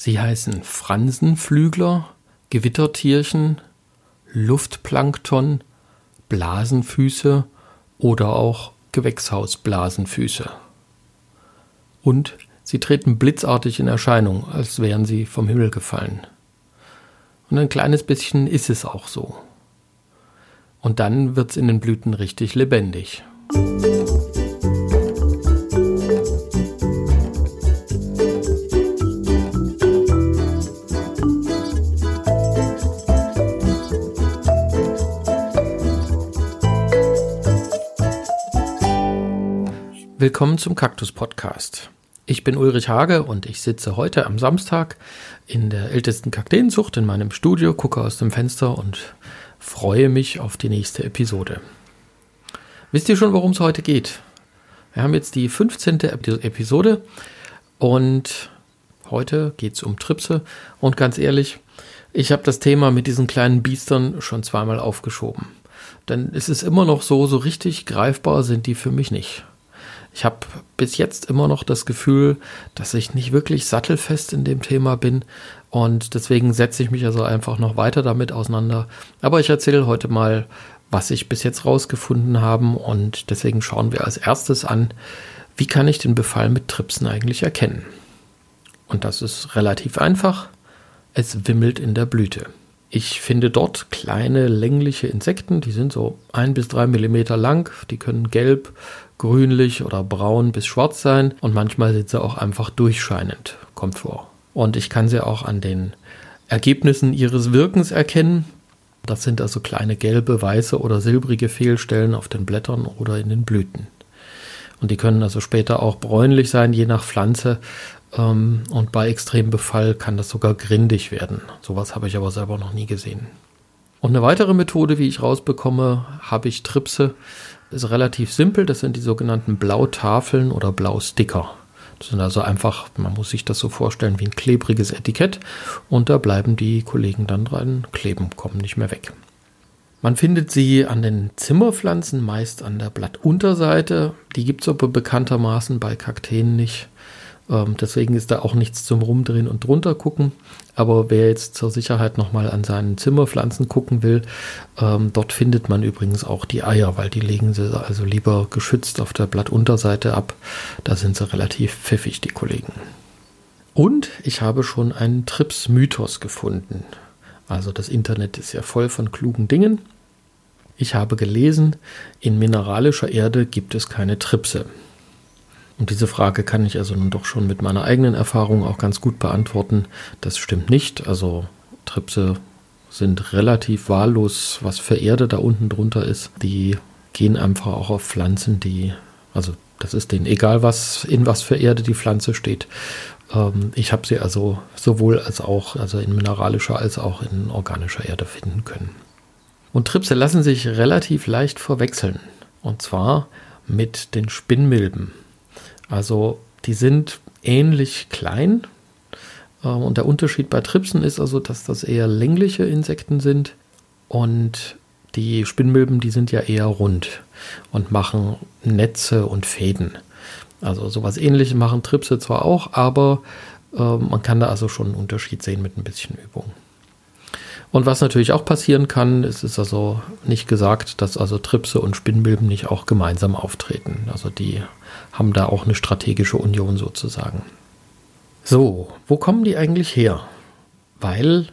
Sie heißen Fransenflügler, Gewittertierchen, Luftplankton, Blasenfüße oder auch Gewächshausblasenfüße. Und sie treten blitzartig in Erscheinung, als wären sie vom Himmel gefallen. Und ein kleines bisschen ist es auch so. Und dann wird es in den Blüten richtig lebendig. Willkommen zum Kaktus Podcast. Ich bin Ulrich Hage und ich sitze heute am Samstag in der ältesten Kakteenzucht in meinem Studio, gucke aus dem Fenster und freue mich auf die nächste Episode. Wisst ihr schon, worum es heute geht? Wir haben jetzt die 15. Episode und heute geht es um Tripse und ganz ehrlich, ich habe das Thema mit diesen kleinen Biestern schon zweimal aufgeschoben. Denn es ist immer noch so, so richtig greifbar sind die für mich nicht. Ich habe bis jetzt immer noch das Gefühl, dass ich nicht wirklich sattelfest in dem Thema bin und deswegen setze ich mich also einfach noch weiter damit auseinander. Aber ich erzähle heute mal, was ich bis jetzt rausgefunden habe und deswegen schauen wir als erstes an, wie kann ich den Befall mit Tripsen eigentlich erkennen. Und das ist relativ einfach. Es wimmelt in der Blüte. Ich finde dort kleine längliche Insekten, die sind so ein bis drei Millimeter lang, die können gelb, grünlich oder braun bis schwarz sein und manchmal sind sie auch einfach durchscheinend, kommt vor. Und ich kann sie auch an den Ergebnissen ihres Wirkens erkennen. Das sind also kleine gelbe, weiße oder silbrige Fehlstellen auf den Blättern oder in den Blüten. Und die können also später auch bräunlich sein, je nach Pflanze. Ähm, und bei extremem Befall kann das sogar grindig werden. Sowas habe ich aber selber noch nie gesehen. Und eine weitere Methode, wie ich rausbekomme, habe ich Tripse ist relativ simpel. Das sind die sogenannten Blautafeln oder Blausticker. Das sind also einfach, man muss sich das so vorstellen wie ein klebriges Etikett und da bleiben die Kollegen dann dran kleben, kommen nicht mehr weg. Man findet sie an den Zimmerpflanzen, meist an der Blattunterseite. Die gibt es aber bekanntermaßen bei Kakteen nicht. Ähm, deswegen ist da auch nichts zum Rumdrehen und drunter gucken. Aber wer jetzt zur Sicherheit nochmal an seinen Zimmerpflanzen gucken will, ähm, dort findet man übrigens auch die Eier, weil die legen sie also lieber geschützt auf der Blattunterseite ab. Da sind sie relativ pfiffig, die Kollegen. Und ich habe schon einen Trips-Mythos gefunden. Also das Internet ist ja voll von klugen Dingen. Ich habe gelesen, in mineralischer Erde gibt es keine Tripse. Und diese Frage kann ich also nun doch schon mit meiner eigenen Erfahrung auch ganz gut beantworten. Das stimmt nicht. Also Tripse sind relativ wahllos, was für Erde da unten drunter ist. Die gehen einfach auch auf Pflanzen, die, also das ist denen egal, was in was für Erde die Pflanze steht. Ähm, ich habe sie also sowohl als auch, also in mineralischer als auch in organischer Erde finden können. Und Tripse lassen sich relativ leicht verwechseln. Und zwar mit den Spinnmilben. Also die sind ähnlich klein. Ähm, und der Unterschied bei Tripsen ist also, dass das eher längliche Insekten sind. Und die Spinnmilben, die sind ja eher rund und machen Netze und Fäden. Also sowas ähnliches machen Tripse zwar auch, aber äh, man kann da also schon einen Unterschied sehen mit ein bisschen Übung. Und was natürlich auch passieren kann, es ist also nicht gesagt, dass also Tripse und Spinnmilben nicht auch gemeinsam auftreten. Also die haben da auch eine strategische Union sozusagen. So, wo kommen die eigentlich her? Weil,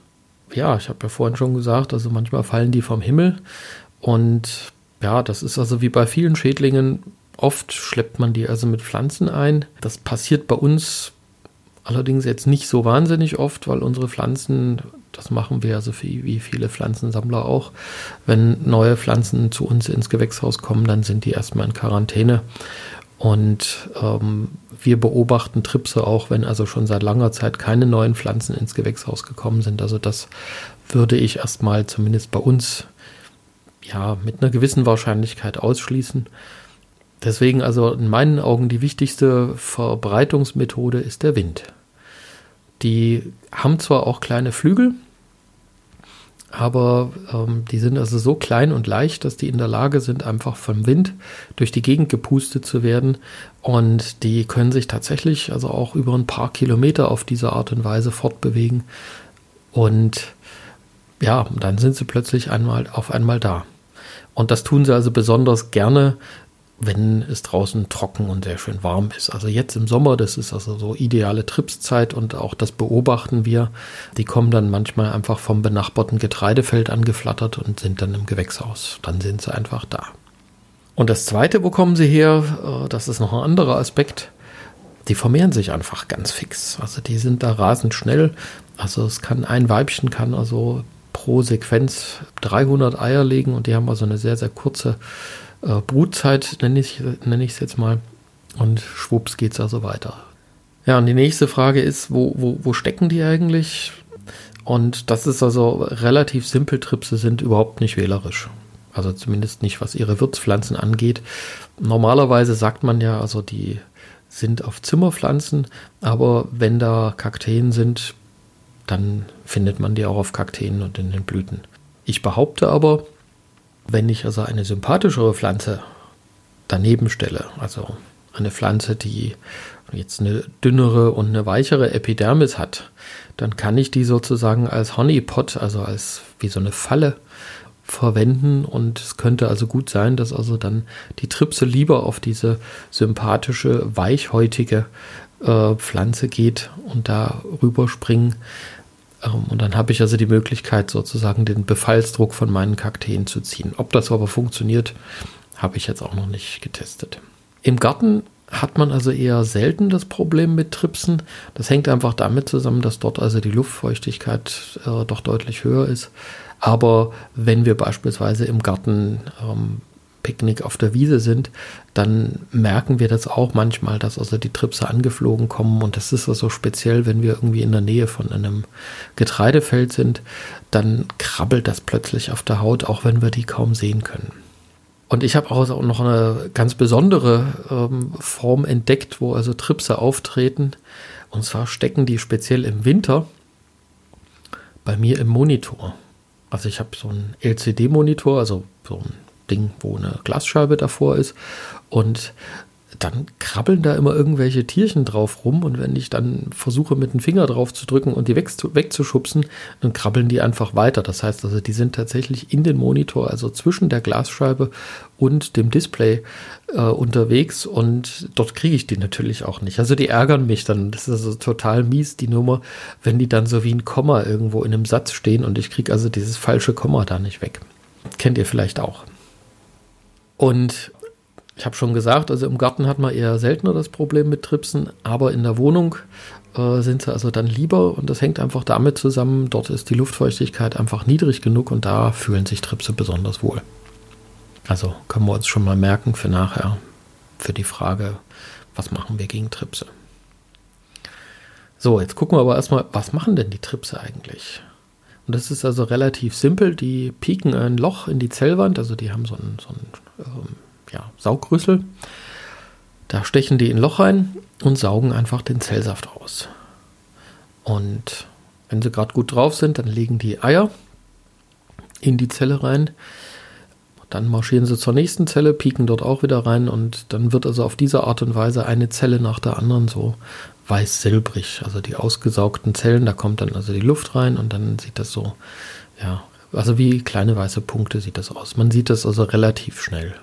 ja, ich habe ja vorhin schon gesagt, also manchmal fallen die vom Himmel und ja, das ist also wie bei vielen Schädlingen. Oft schleppt man die also mit Pflanzen ein. Das passiert bei uns allerdings jetzt nicht so wahnsinnig oft, weil unsere Pflanzen das machen wir also wie viele Pflanzensammler auch. Wenn neue Pflanzen zu uns ins Gewächshaus kommen, dann sind die erstmal in Quarantäne. Und ähm, wir beobachten Tripse auch, wenn also schon seit langer Zeit keine neuen Pflanzen ins Gewächshaus gekommen sind. Also das würde ich erstmal zumindest bei uns ja mit einer gewissen Wahrscheinlichkeit ausschließen. Deswegen also in meinen Augen die wichtigste Verbreitungsmethode ist der Wind. Die haben zwar auch kleine Flügel, aber ähm, die sind also so klein und leicht, dass die in der Lage sind, einfach vom Wind durch die Gegend gepustet zu werden. Und die können sich tatsächlich also auch über ein paar Kilometer auf diese Art und Weise fortbewegen. Und ja, dann sind sie plötzlich einmal auf einmal da. Und das tun sie also besonders gerne, wenn es draußen trocken und sehr schön warm ist. Also jetzt im Sommer, das ist also so ideale Tripszeit und auch das beobachten wir. Die kommen dann manchmal einfach vom benachbarten Getreidefeld angeflattert und sind dann im Gewächshaus. Dann sind sie einfach da. Und das Zweite, wo kommen sie her? Äh, das ist noch ein anderer Aspekt. Die vermehren sich einfach ganz fix. Also die sind da rasend schnell. Also es kann ein Weibchen kann also pro Sequenz 300 Eier legen und die haben also eine sehr, sehr kurze äh, Brutzeit, nenne ich es nenne jetzt mal. Und schwupps geht es also weiter. Ja, und die nächste Frage ist, wo, wo, wo stecken die eigentlich? Und das ist also relativ simpel. Tripse sind überhaupt nicht wählerisch. Also zumindest nicht, was ihre Wirtspflanzen angeht. Normalerweise sagt man ja, also die sind auf Zimmerpflanzen, aber wenn da Kakteen sind, dann findet man die auch auf Kakteen und in den Blüten. Ich behaupte aber, wenn ich also eine sympathischere Pflanze daneben stelle, also eine Pflanze, die jetzt eine dünnere und eine weichere Epidermis hat, dann kann ich die sozusagen als Honeypot, also als wie so eine Falle verwenden. Und es könnte also gut sein, dass also dann die Tripse lieber auf diese sympathische, weichhäutige äh, Pflanze geht und da rüberspringen, und dann habe ich also die Möglichkeit, sozusagen den Befallsdruck von meinen Kakteen zu ziehen. Ob das aber funktioniert, habe ich jetzt auch noch nicht getestet. Im Garten hat man also eher selten das Problem mit Tripsen. Das hängt einfach damit zusammen, dass dort also die Luftfeuchtigkeit äh, doch deutlich höher ist. Aber wenn wir beispielsweise im Garten ähm, Picknick auf der Wiese sind, dann merken wir das auch manchmal, dass also die Tripse angeflogen kommen. Und das ist also speziell, wenn wir irgendwie in der Nähe von einem Getreidefeld sind, dann krabbelt das plötzlich auf der Haut, auch wenn wir die kaum sehen können. Und ich habe auch noch eine ganz besondere ähm, Form entdeckt, wo also Tripse auftreten. Und zwar stecken die speziell im Winter bei mir im Monitor. Also ich habe so einen LCD-Monitor, also so ein Ding, wo eine Glasscheibe davor ist. Und dann krabbeln da immer irgendwelche Tierchen drauf rum und wenn ich dann versuche mit dem Finger drauf zu drücken und die wegzuschubsen, dann krabbeln die einfach weiter. Das heißt also, die sind tatsächlich in den Monitor, also zwischen der Glasscheibe und dem Display äh, unterwegs und dort kriege ich die natürlich auch nicht. Also die ärgern mich dann. Das ist also total mies, die Nummer, wenn die dann so wie ein Komma irgendwo in einem Satz stehen und ich kriege also dieses falsche Komma da nicht weg. Kennt ihr vielleicht auch. Und ich habe schon gesagt, also im Garten hat man eher seltener das Problem mit Tripsen, aber in der Wohnung äh, sind sie also dann lieber und das hängt einfach damit zusammen, dort ist die Luftfeuchtigkeit einfach niedrig genug und da fühlen sich Tripse besonders wohl. Also können wir uns schon mal merken für nachher, für die Frage, was machen wir gegen Tripse. So, jetzt gucken wir aber erstmal, was machen denn die Tripse eigentlich? Und das ist also relativ simpel. Die pieken ein Loch in die Zellwand, also die haben so ein, so ein ähm, ja, Saugrüssel. Da stechen die in ein Loch rein und saugen einfach den Zellsaft aus. Und wenn sie gerade gut drauf sind, dann legen die Eier in die Zelle rein. Dann marschieren sie zur nächsten Zelle, pieken dort auch wieder rein und dann wird also auf diese Art und Weise eine Zelle nach der anderen so weiß-silbrig. Also die ausgesaugten Zellen, da kommt dann also die Luft rein und dann sieht das so, ja, also wie kleine weiße Punkte sieht das aus. Man sieht das also relativ schnell.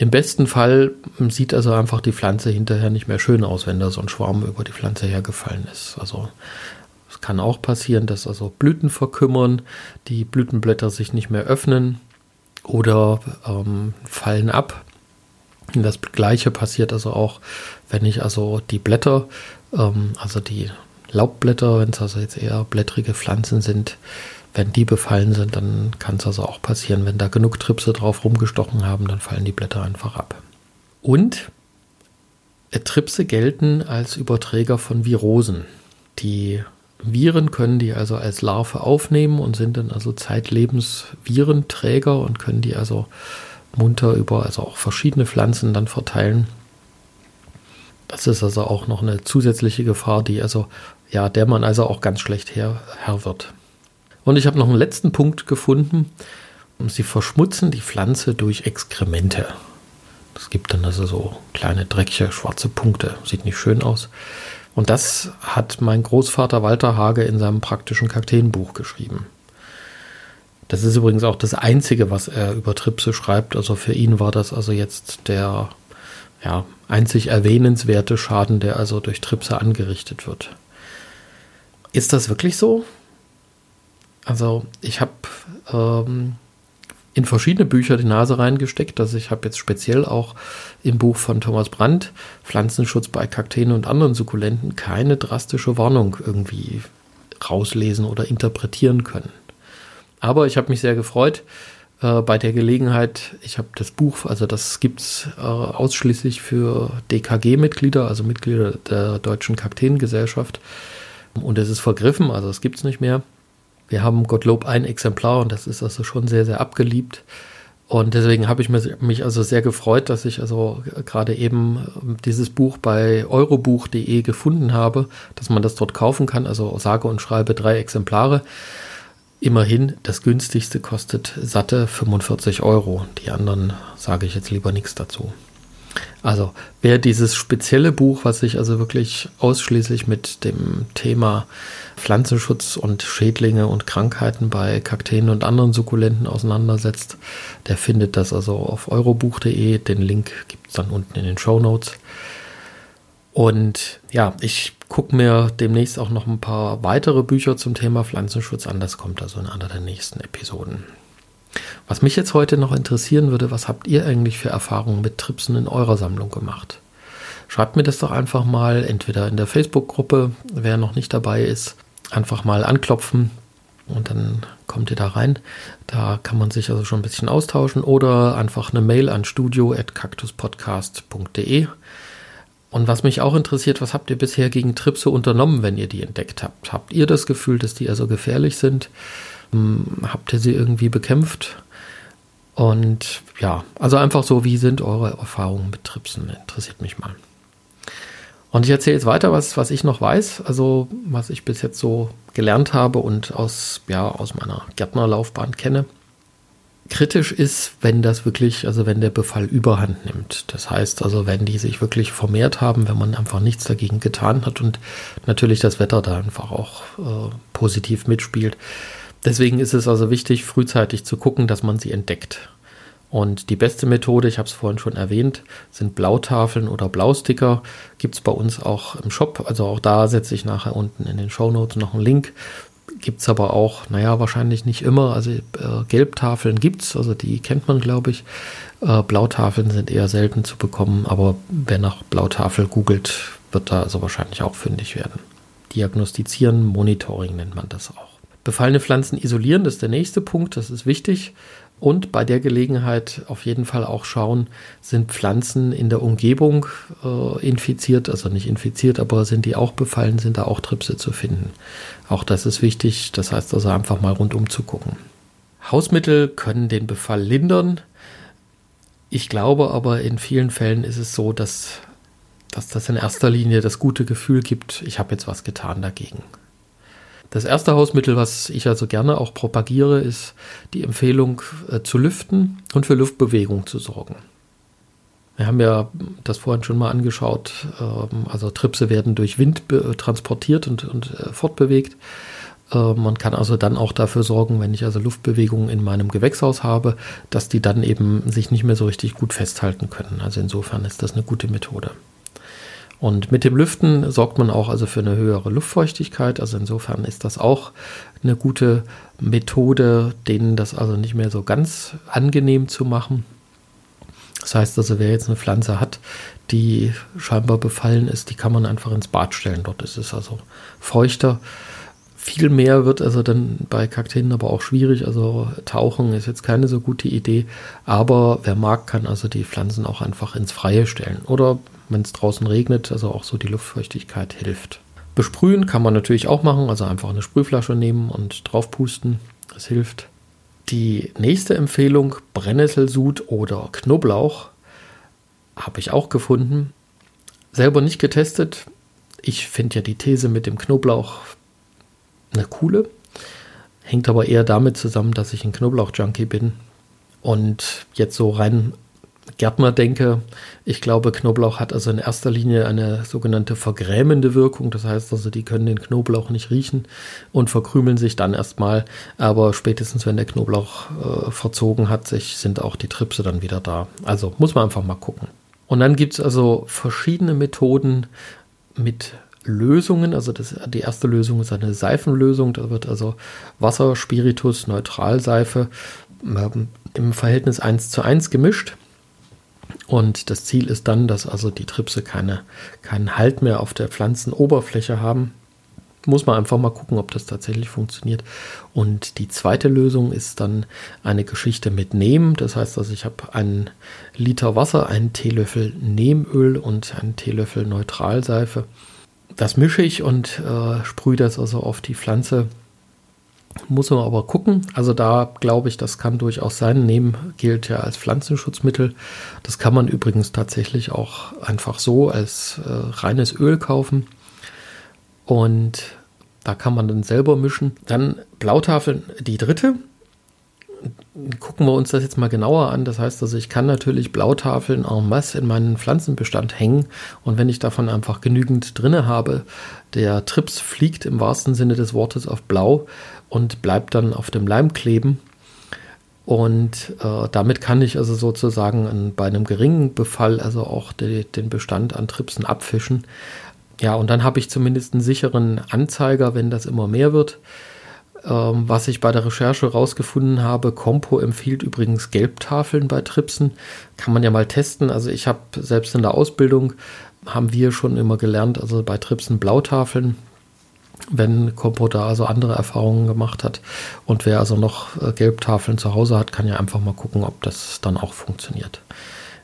Im besten Fall sieht also einfach die Pflanze hinterher nicht mehr schön aus, wenn da so ein Schwarm über die Pflanze hergefallen ist. Also es kann auch passieren, dass also Blüten verkümmern, die Blütenblätter sich nicht mehr öffnen oder ähm, fallen ab. Das gleiche passiert also auch, wenn ich also die Blätter, ähm, also die Laubblätter, wenn es also jetzt eher blättrige Pflanzen sind, wenn die befallen sind, dann kann es also auch passieren, wenn da genug Tripse drauf rumgestochen haben, dann fallen die Blätter einfach ab. Und Tripse gelten als Überträger von Virosen. Die Viren können die also als Larve aufnehmen und sind dann also zeitlebens Virenträger und können die also munter über also auch verschiedene Pflanzen dann verteilen. Das ist also auch noch eine zusätzliche Gefahr, die also ja, der man also auch ganz schlecht Herr, Herr wird. Und ich habe noch einen letzten Punkt gefunden. Sie verschmutzen die Pflanze durch Exkremente. Es gibt dann also so kleine dreckige schwarze Punkte. Sieht nicht schön aus. Und das hat mein Großvater Walter Hage in seinem praktischen Kakteenbuch geschrieben. Das ist übrigens auch das Einzige, was er über Tripse schreibt. Also für ihn war das also jetzt der ja, einzig erwähnenswerte Schaden, der also durch Tripse angerichtet wird. Ist das wirklich so? Also ich habe ähm, in verschiedene Bücher die Nase reingesteckt. Also ich habe jetzt speziell auch im Buch von Thomas Brandt Pflanzenschutz bei Kakteen und anderen Sukkulenten keine drastische Warnung irgendwie rauslesen oder interpretieren können. Aber ich habe mich sehr gefreut äh, bei der Gelegenheit. Ich habe das Buch, also das gibt es äh, ausschließlich für DKG-Mitglieder, also Mitglieder der Deutschen Kakteengesellschaft. Und es ist vergriffen, also es gibt es nicht mehr. Wir haben Gottlob ein Exemplar und das ist also schon sehr, sehr abgeliebt. Und deswegen habe ich mich also sehr gefreut, dass ich also gerade eben dieses Buch bei eurobuch.de gefunden habe, dass man das dort kaufen kann. Also sage und schreibe drei Exemplare. Immerhin, das günstigste kostet satte 45 Euro. Die anderen sage ich jetzt lieber nichts dazu. Also, wer dieses spezielle Buch, was sich also wirklich ausschließlich mit dem Thema Pflanzenschutz und Schädlinge und Krankheiten bei Kakteen und anderen Sukkulenten auseinandersetzt, der findet das also auf eurobuch.de. Den Link gibt es dann unten in den Show Notes. Und ja, ich gucke mir demnächst auch noch ein paar weitere Bücher zum Thema Pflanzenschutz an. Das kommt also in einer der nächsten Episoden. Was mich jetzt heute noch interessieren würde, was habt ihr eigentlich für Erfahrungen mit Tripsen in eurer Sammlung gemacht? Schreibt mir das doch einfach mal, entweder in der Facebook-Gruppe, wer noch nicht dabei ist, einfach mal anklopfen und dann kommt ihr da rein. Da kann man sich also schon ein bisschen austauschen oder einfach eine Mail an studio.cactuspodcast.de. Und was mich auch interessiert, was habt ihr bisher gegen Tripse unternommen, wenn ihr die entdeckt habt? Habt ihr das Gefühl, dass die also gefährlich sind? Hm, habt ihr sie irgendwie bekämpft? Und ja, also einfach so, wie sind eure Erfahrungen mit Tripsen? Interessiert mich mal. Und ich erzähle jetzt weiter, was, was ich noch weiß, also was ich bis jetzt so gelernt habe und aus, ja, aus meiner Gärtnerlaufbahn kenne. Kritisch ist, wenn das wirklich, also wenn der Befall überhand nimmt. Das heißt also, wenn die sich wirklich vermehrt haben, wenn man einfach nichts dagegen getan hat und natürlich das Wetter da einfach auch äh, positiv mitspielt. Deswegen ist es also wichtig, frühzeitig zu gucken, dass man sie entdeckt. Und die beste Methode, ich habe es vorhin schon erwähnt, sind Blautafeln oder Blausticker. Gibt es bei uns auch im Shop. Also auch da setze ich nachher unten in den Show Notes noch einen Link. Gibt es aber auch, naja, wahrscheinlich nicht immer. Also äh, Gelbtafeln gibt es, also die kennt man, glaube ich. Äh, Blautafeln sind eher selten zu bekommen, aber wer nach Blautafel googelt, wird da also wahrscheinlich auch fündig werden. Diagnostizieren, Monitoring nennt man das auch. Befallene Pflanzen isolieren, das ist der nächste Punkt, das ist wichtig. Und bei der Gelegenheit auf jeden Fall auch schauen, sind Pflanzen in der Umgebung äh, infiziert, also nicht infiziert, aber sind die auch befallen, sind da auch Tripse zu finden. Auch das ist wichtig, das heißt also einfach mal rundum zu gucken. Hausmittel können den Befall lindern. Ich glaube aber in vielen Fällen ist es so, dass, dass das in erster Linie das gute Gefühl gibt, ich habe jetzt was getan dagegen. Das erste Hausmittel, was ich also gerne auch propagiere, ist die Empfehlung äh, zu lüften und für Luftbewegung zu sorgen. Wir haben ja das vorhin schon mal angeschaut. Ähm, also Tripse werden durch Wind transportiert und, und äh, fortbewegt. Äh, man kann also dann auch dafür sorgen, wenn ich also Luftbewegungen in meinem Gewächshaus habe, dass die dann eben sich nicht mehr so richtig gut festhalten können. Also insofern ist das eine gute Methode. Und mit dem Lüften sorgt man auch also für eine höhere Luftfeuchtigkeit. Also insofern ist das auch eine gute Methode, denen das also nicht mehr so ganz angenehm zu machen. Das heißt also, wer jetzt eine Pflanze hat, die scheinbar befallen ist, die kann man einfach ins Bad stellen. Dort ist es also feuchter. Viel mehr wird also dann bei Kakteen aber auch schwierig. Also Tauchen ist jetzt keine so gute Idee. Aber wer mag, kann also die Pflanzen auch einfach ins Freie stellen. Oder wenn es draußen regnet, also auch so die Luftfeuchtigkeit hilft. Besprühen kann man natürlich auch machen, also einfach eine Sprühflasche nehmen und draufpusten. Das hilft. Die nächste Empfehlung, Brennnesselsud oder Knoblauch, habe ich auch gefunden. Selber nicht getestet. Ich finde ja die These mit dem Knoblauch eine coole. Hängt aber eher damit zusammen, dass ich ein Knoblauch-Junkie bin und jetzt so rein Gärtner denke, ich glaube, Knoblauch hat also in erster Linie eine sogenannte vergrämende Wirkung. Das heißt also, die können den Knoblauch nicht riechen und verkrümeln sich dann erstmal. Aber spätestens, wenn der Knoblauch äh, verzogen hat, sich, sind auch die Tripse dann wieder da. Also muss man einfach mal gucken. Und dann gibt es also verschiedene Methoden mit Lösungen. Also das, die erste Lösung ist eine Seifenlösung. Da wird also Wasser, Spiritus, Neutralseife ähm, im Verhältnis 1 zu 1 gemischt. Und das Ziel ist dann, dass also die Tripse keine, keinen Halt mehr auf der Pflanzenoberfläche haben. Muss man einfach mal gucken, ob das tatsächlich funktioniert. Und die zweite Lösung ist dann eine Geschichte mit Neem. Das heißt also, ich habe einen Liter Wasser, einen Teelöffel Nehmöl und einen Teelöffel Neutralseife. Das mische ich und äh, sprühe das also auf die Pflanze muss man aber gucken. Also da glaube ich, das kann durchaus sein. Nehmen gilt ja als Pflanzenschutzmittel. Das kann man übrigens tatsächlich auch einfach so als äh, reines Öl kaufen. Und da kann man dann selber mischen. Dann Blautafeln, die dritte. Gucken wir uns das jetzt mal genauer an. Das heißt also, ich kann natürlich Blautafeln en masse in meinen Pflanzenbestand hängen. Und wenn ich davon einfach genügend drinne habe, der Trips fliegt im wahrsten Sinne des Wortes auf Blau und bleibt dann auf dem Leim kleben. Und äh, damit kann ich also sozusagen an, bei einem geringen Befall also auch de, den Bestand an Tripsen abfischen. Ja, und dann habe ich zumindest einen sicheren Anzeiger, wenn das immer mehr wird. Ähm, was ich bei der Recherche herausgefunden habe, Compo empfiehlt übrigens Gelbtafeln bei Tripsen. Kann man ja mal testen. Also ich habe selbst in der Ausbildung, haben wir schon immer gelernt, also bei Tripsen Blautafeln wenn da also andere Erfahrungen gemacht hat. Und wer also noch äh, Gelbtafeln zu Hause hat, kann ja einfach mal gucken, ob das dann auch funktioniert.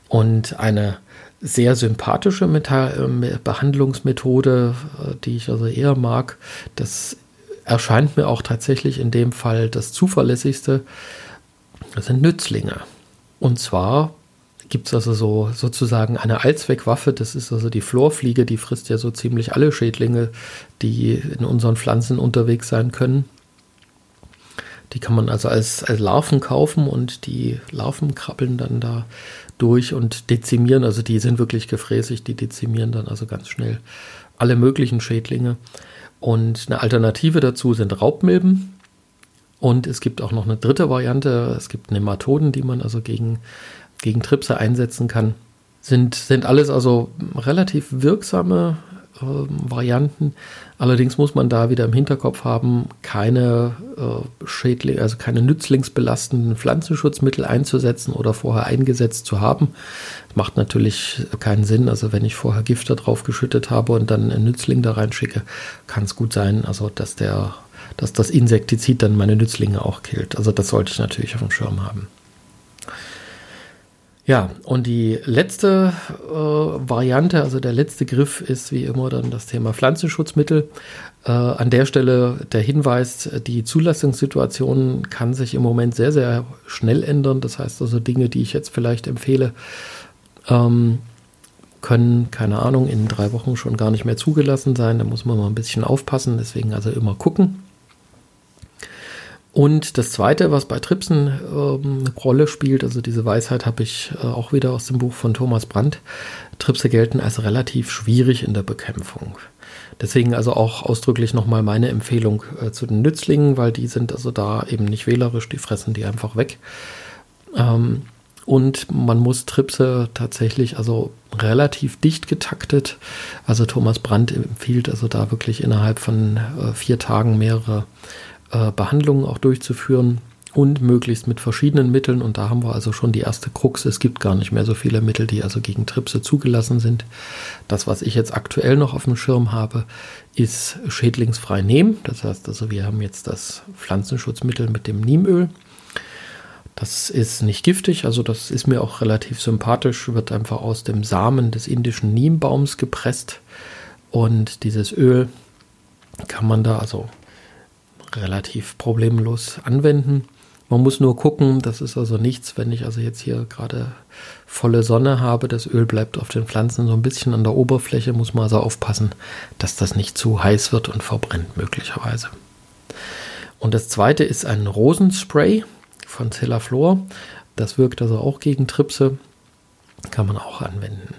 Und eine sehr sympathische Meta äh, Behandlungsmethode, äh, die ich also eher mag, das erscheint mir auch tatsächlich in dem Fall das zuverlässigste, das sind Nützlinge. Und zwar gibt es also so sozusagen eine Allzweckwaffe. Das ist also die Florfliege, die frisst ja so ziemlich alle Schädlinge, die in unseren Pflanzen unterwegs sein können. Die kann man also als, als Larven kaufen und die Larven krabbeln dann da durch und dezimieren. Also die sind wirklich gefräßig, die dezimieren dann also ganz schnell alle möglichen Schädlinge. Und eine Alternative dazu sind Raubmilben. Und es gibt auch noch eine dritte Variante. Es gibt Nematoden, die man also gegen gegen Tripse einsetzen kann. Sind, sind alles also relativ wirksame äh, Varianten. Allerdings muss man da wieder im Hinterkopf haben, keine äh, Schädling, also keine nützlingsbelastenden Pflanzenschutzmittel einzusetzen oder vorher eingesetzt zu haben. Macht natürlich keinen Sinn. Also wenn ich vorher Gifte drauf geschüttet habe und dann einen Nützling da reinschicke, kann es gut sein, also dass der, dass das Insektizid dann meine Nützlinge auch killt. Also das sollte ich natürlich auf dem Schirm haben. Ja, und die letzte äh, Variante, also der letzte Griff ist wie immer dann das Thema Pflanzenschutzmittel. Äh, an der Stelle der Hinweis, die Zulassungssituation kann sich im Moment sehr, sehr schnell ändern. Das heißt also Dinge, die ich jetzt vielleicht empfehle, ähm, können, keine Ahnung, in drei Wochen schon gar nicht mehr zugelassen sein. Da muss man mal ein bisschen aufpassen. Deswegen also immer gucken. Und das Zweite, was bei Tripsen ähm, eine Rolle spielt, also diese Weisheit habe ich äh, auch wieder aus dem Buch von Thomas Brandt. Tripse gelten als relativ schwierig in der Bekämpfung. Deswegen also auch ausdrücklich nochmal meine Empfehlung äh, zu den Nützlingen, weil die sind also da eben nicht wählerisch, die fressen die einfach weg. Ähm, und man muss Tripse tatsächlich also relativ dicht getaktet. Also Thomas Brandt empfiehlt also da wirklich innerhalb von äh, vier Tagen mehrere äh, Behandlungen auch durchzuführen und möglichst mit verschiedenen Mitteln. Und da haben wir also schon die erste Krux. Es gibt gar nicht mehr so viele Mittel, die also gegen Tripse zugelassen sind. Das, was ich jetzt aktuell noch auf dem Schirm habe, ist schädlingsfrei nehmen. Das heißt also, wir haben jetzt das Pflanzenschutzmittel mit dem Niemöl. Das ist nicht giftig, also das ist mir auch relativ sympathisch, wird einfach aus dem Samen des indischen Niembaums gepresst. Und dieses Öl kann man da also relativ problemlos anwenden. Man muss nur gucken, das ist also nichts, wenn ich also jetzt hier gerade volle Sonne habe, das Öl bleibt auf den Pflanzen so ein bisschen an der Oberfläche, muss man also aufpassen, dass das nicht zu heiß wird und verbrennt möglicherweise. Und das zweite ist ein Rosenspray von Cellaflor. Das wirkt also auch gegen Tripse. Kann man auch anwenden.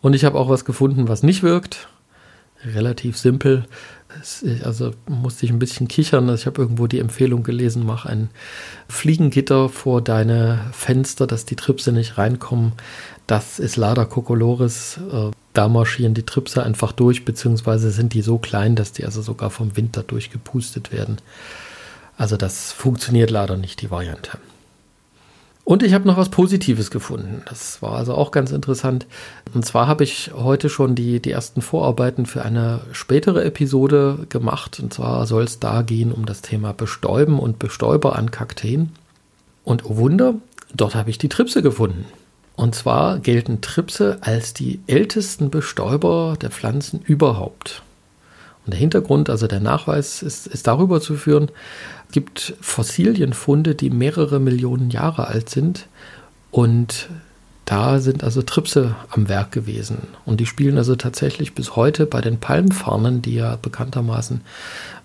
Und ich habe auch was gefunden, was nicht wirkt. Relativ simpel. Also musste ich ein bisschen kichern. Ich habe irgendwo die Empfehlung gelesen, mach ein Fliegengitter vor deine Fenster, dass die Tripse nicht reinkommen. Das ist leider Kokolores. Äh, da marschieren die Tripse einfach durch, beziehungsweise sind die so klein, dass die also sogar vom Winter durchgepustet werden. Also das funktioniert leider nicht, die Variante. Und ich habe noch was Positives gefunden. Das war also auch ganz interessant. Und zwar habe ich heute schon die, die ersten Vorarbeiten für eine spätere Episode gemacht. Und zwar soll es da gehen um das Thema Bestäuben und Bestäuber an Kakteen. Und oh Wunder, dort habe ich die Tripse gefunden. Und zwar gelten Tripse als die ältesten Bestäuber der Pflanzen überhaupt. Und der Hintergrund, also der Nachweis, ist, ist darüber zu führen, gibt Fossilienfunde, die mehrere Millionen Jahre alt sind und da sind also Tripse am Werk gewesen. Und die spielen also tatsächlich bis heute bei den Palmfarnen, die ja bekanntermaßen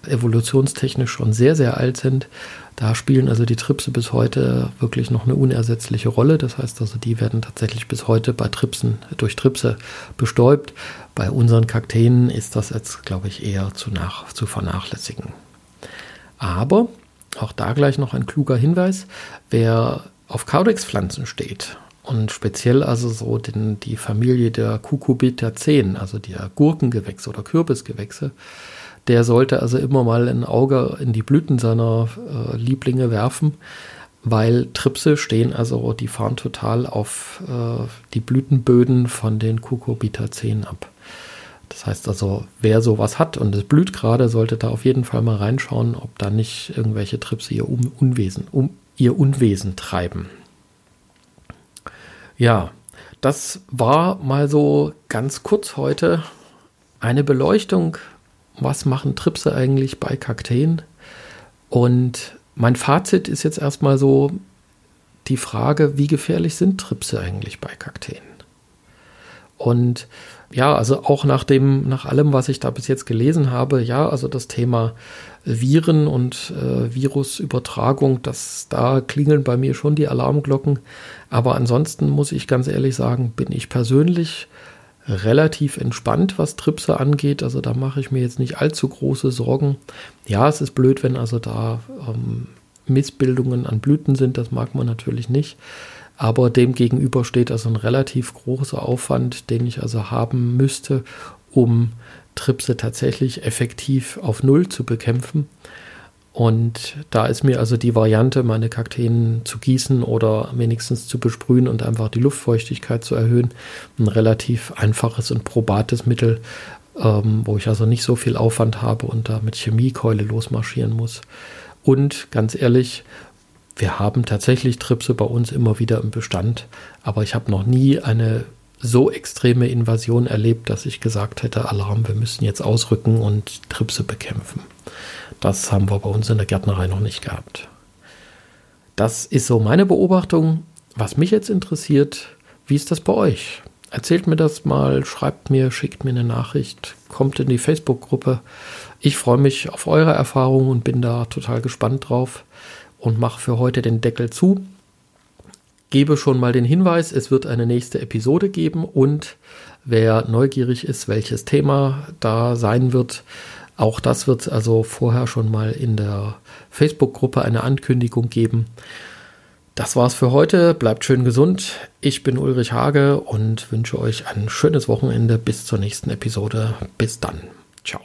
evolutionstechnisch schon sehr, sehr alt sind. Da spielen also die Tripse bis heute wirklich noch eine unersetzliche Rolle. Das heißt also, die werden tatsächlich bis heute bei Tripsen, durch Tripse bestäubt. Bei unseren Kakteen ist das jetzt, glaube ich, eher zu, nach, zu vernachlässigen. Aber auch da gleich noch ein kluger Hinweis, wer auf Caudex-Pflanzen steht und speziell also so den, die Familie der Cucurbitaceen, also die Gurkengewächse oder Kürbisgewächse, der sollte also immer mal ein Auge in die Blüten seiner äh, Lieblinge werfen, weil Tripse stehen also, die fahren total auf äh, die Blütenböden von den Cucurbitaceen ab. Das heißt also, wer sowas hat und es blüht gerade, sollte da auf jeden Fall mal reinschauen, ob da nicht irgendwelche Tripse ihr Unwesen, um, ihr Unwesen treiben. Ja, das war mal so ganz kurz heute eine Beleuchtung. Was machen Tripse eigentlich bei Kakteen? Und mein Fazit ist jetzt erstmal so die Frage, wie gefährlich sind Tripse eigentlich bei Kakteen? Und ja, also auch nach dem, nach allem, was ich da bis jetzt gelesen habe, ja, also das Thema Viren und äh, Virusübertragung, das, da klingeln bei mir schon die Alarmglocken. Aber ansonsten muss ich ganz ehrlich sagen, bin ich persönlich relativ entspannt, was Tripse angeht. Also da mache ich mir jetzt nicht allzu große Sorgen. Ja, es ist blöd, wenn also da ähm, Missbildungen an Blüten sind, das mag man natürlich nicht. Aber dem gegenüber steht also ein relativ großer Aufwand, den ich also haben müsste, um Tripse tatsächlich effektiv auf Null zu bekämpfen. Und da ist mir also die Variante, meine Kakteen zu gießen oder wenigstens zu besprühen und einfach die Luftfeuchtigkeit zu erhöhen, ein relativ einfaches und probates Mittel, ähm, wo ich also nicht so viel Aufwand habe und da mit Chemiekeule losmarschieren muss. Und ganz ehrlich, wir haben tatsächlich Tripse bei uns immer wieder im Bestand, aber ich habe noch nie eine so extreme Invasion erlebt, dass ich gesagt hätte, Alarm, wir müssen jetzt ausrücken und Tripse bekämpfen. Das haben wir bei uns in der Gärtnerei noch nicht gehabt. Das ist so meine Beobachtung. Was mich jetzt interessiert, wie ist das bei euch? Erzählt mir das mal, schreibt mir, schickt mir eine Nachricht, kommt in die Facebook-Gruppe. Ich freue mich auf eure Erfahrungen und bin da total gespannt drauf und mache für heute den Deckel zu. Gebe schon mal den Hinweis, es wird eine nächste Episode geben und wer neugierig ist, welches Thema da sein wird, auch das wird also vorher schon mal in der Facebook-Gruppe eine Ankündigung geben. Das war's für heute. Bleibt schön gesund. Ich bin Ulrich Hage und wünsche euch ein schönes Wochenende bis zur nächsten Episode. Bis dann. Ciao.